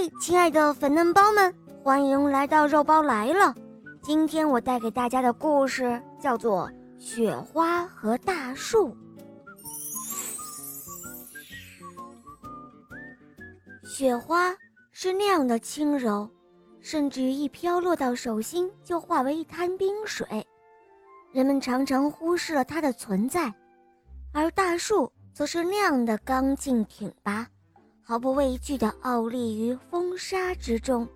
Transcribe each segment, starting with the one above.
嘿，亲爱的粉嫩包们，欢迎来到肉包来了。今天我带给大家的故事叫做《雪花和大树》。雪花是那样的轻柔，甚至一飘落到手心就化为一滩冰水，人们常常忽视了它的存在。而大树则是那样的刚劲挺拔。毫不畏惧地傲立于风沙之中。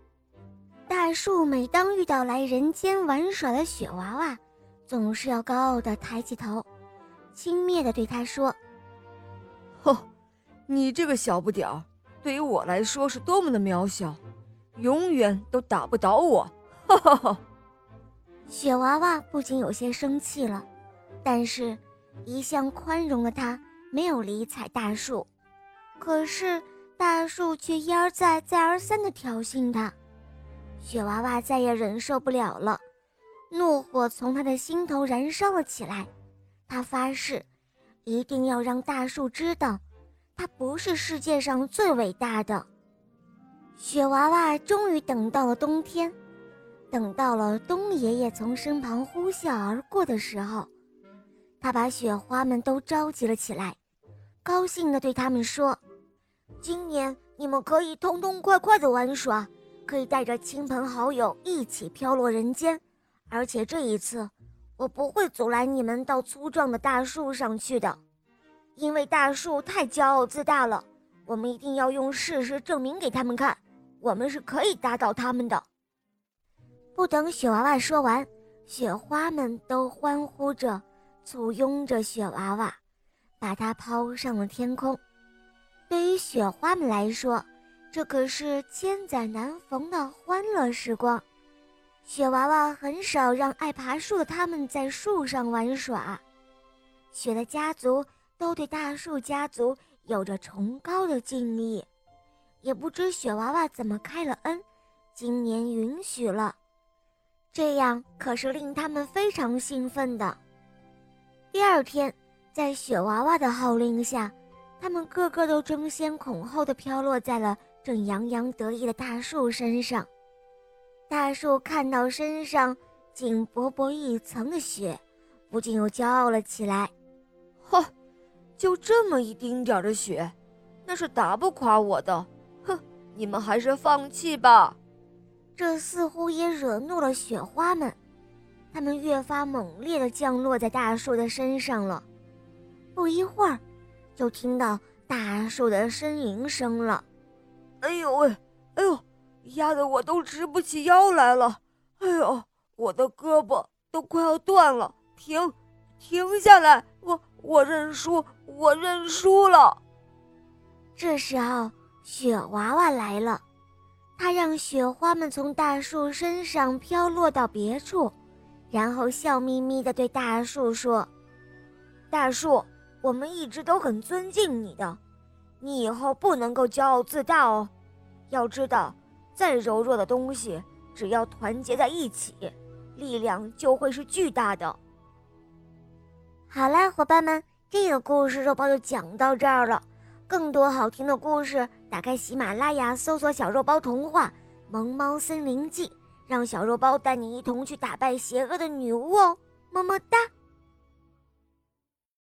大树每当遇到来人间玩耍的雪娃娃，总是要高傲地抬起头，轻蔑地对他说：“哼，你这个小不点儿，对于我来说是多么的渺小，永远都打不倒我！”哈哈哈。雪娃娃不仅有些生气了，但是，一向宽容的他没有理睬大树。可是。大树却一而再、再而三地挑衅他，雪娃娃再也忍受不了了，怒火从他的心头燃烧了起来。他发誓，一定要让大树知道，他不是世界上最伟大的。雪娃娃终于等到了冬天，等到了冬爷爷从身旁呼啸而过的时候，他把雪花们都召集了起来，高兴地对他们说。今年你们可以痛痛快快的玩耍，可以带着亲朋好友一起飘落人间，而且这一次，我不会阻拦你们到粗壮的大树上去的，因为大树太骄傲自大了。我们一定要用事实证明给他们看，我们是可以打倒他们的。不等雪娃娃说完，雪花们都欢呼着，簇拥着雪娃娃，把它抛上了天空。对于雪花们来说，这可是千载难逢的欢乐时光。雪娃娃很少让爱爬树的他们在树上玩耍。雪的家族都对大树家族有着崇高的敬意，也不知雪娃娃怎么开了恩，今年允许了。这样可是令他们非常兴奋的。第二天，在雪娃娃的号令下。他们个个都争先恐后地飘落在了正洋洋得意的大树身上。大树看到身上仅薄薄一层的雪，不禁又骄傲了起来。哼，就这么一丁点儿的雪，那是打不垮我的。哼，你们还是放弃吧。这似乎也惹怒了雪花们，它们越发猛烈地降落在大树的身上了。不一会儿。就听到大树的呻吟声了，哎呦喂，哎呦，压得我都直不起腰来了，哎呦，我的胳膊都快要断了，停，停下来，我我认输，我认输了。这时候，雪娃娃来了，他让雪花们从大树身上飘落到别处，然后笑眯眯地对大树说：“大树。”我们一直都很尊敬你的，你以后不能够骄傲自大哦。要知道，再柔弱的东西，只要团结在一起，力量就会是巨大的。好啦，伙伴们，这个故事肉包就讲到这儿了。更多好听的故事，打开喜马拉雅，搜索“小肉包童话《萌猫森林记》，让小肉包带你一同去打败邪恶的女巫哦。么么哒。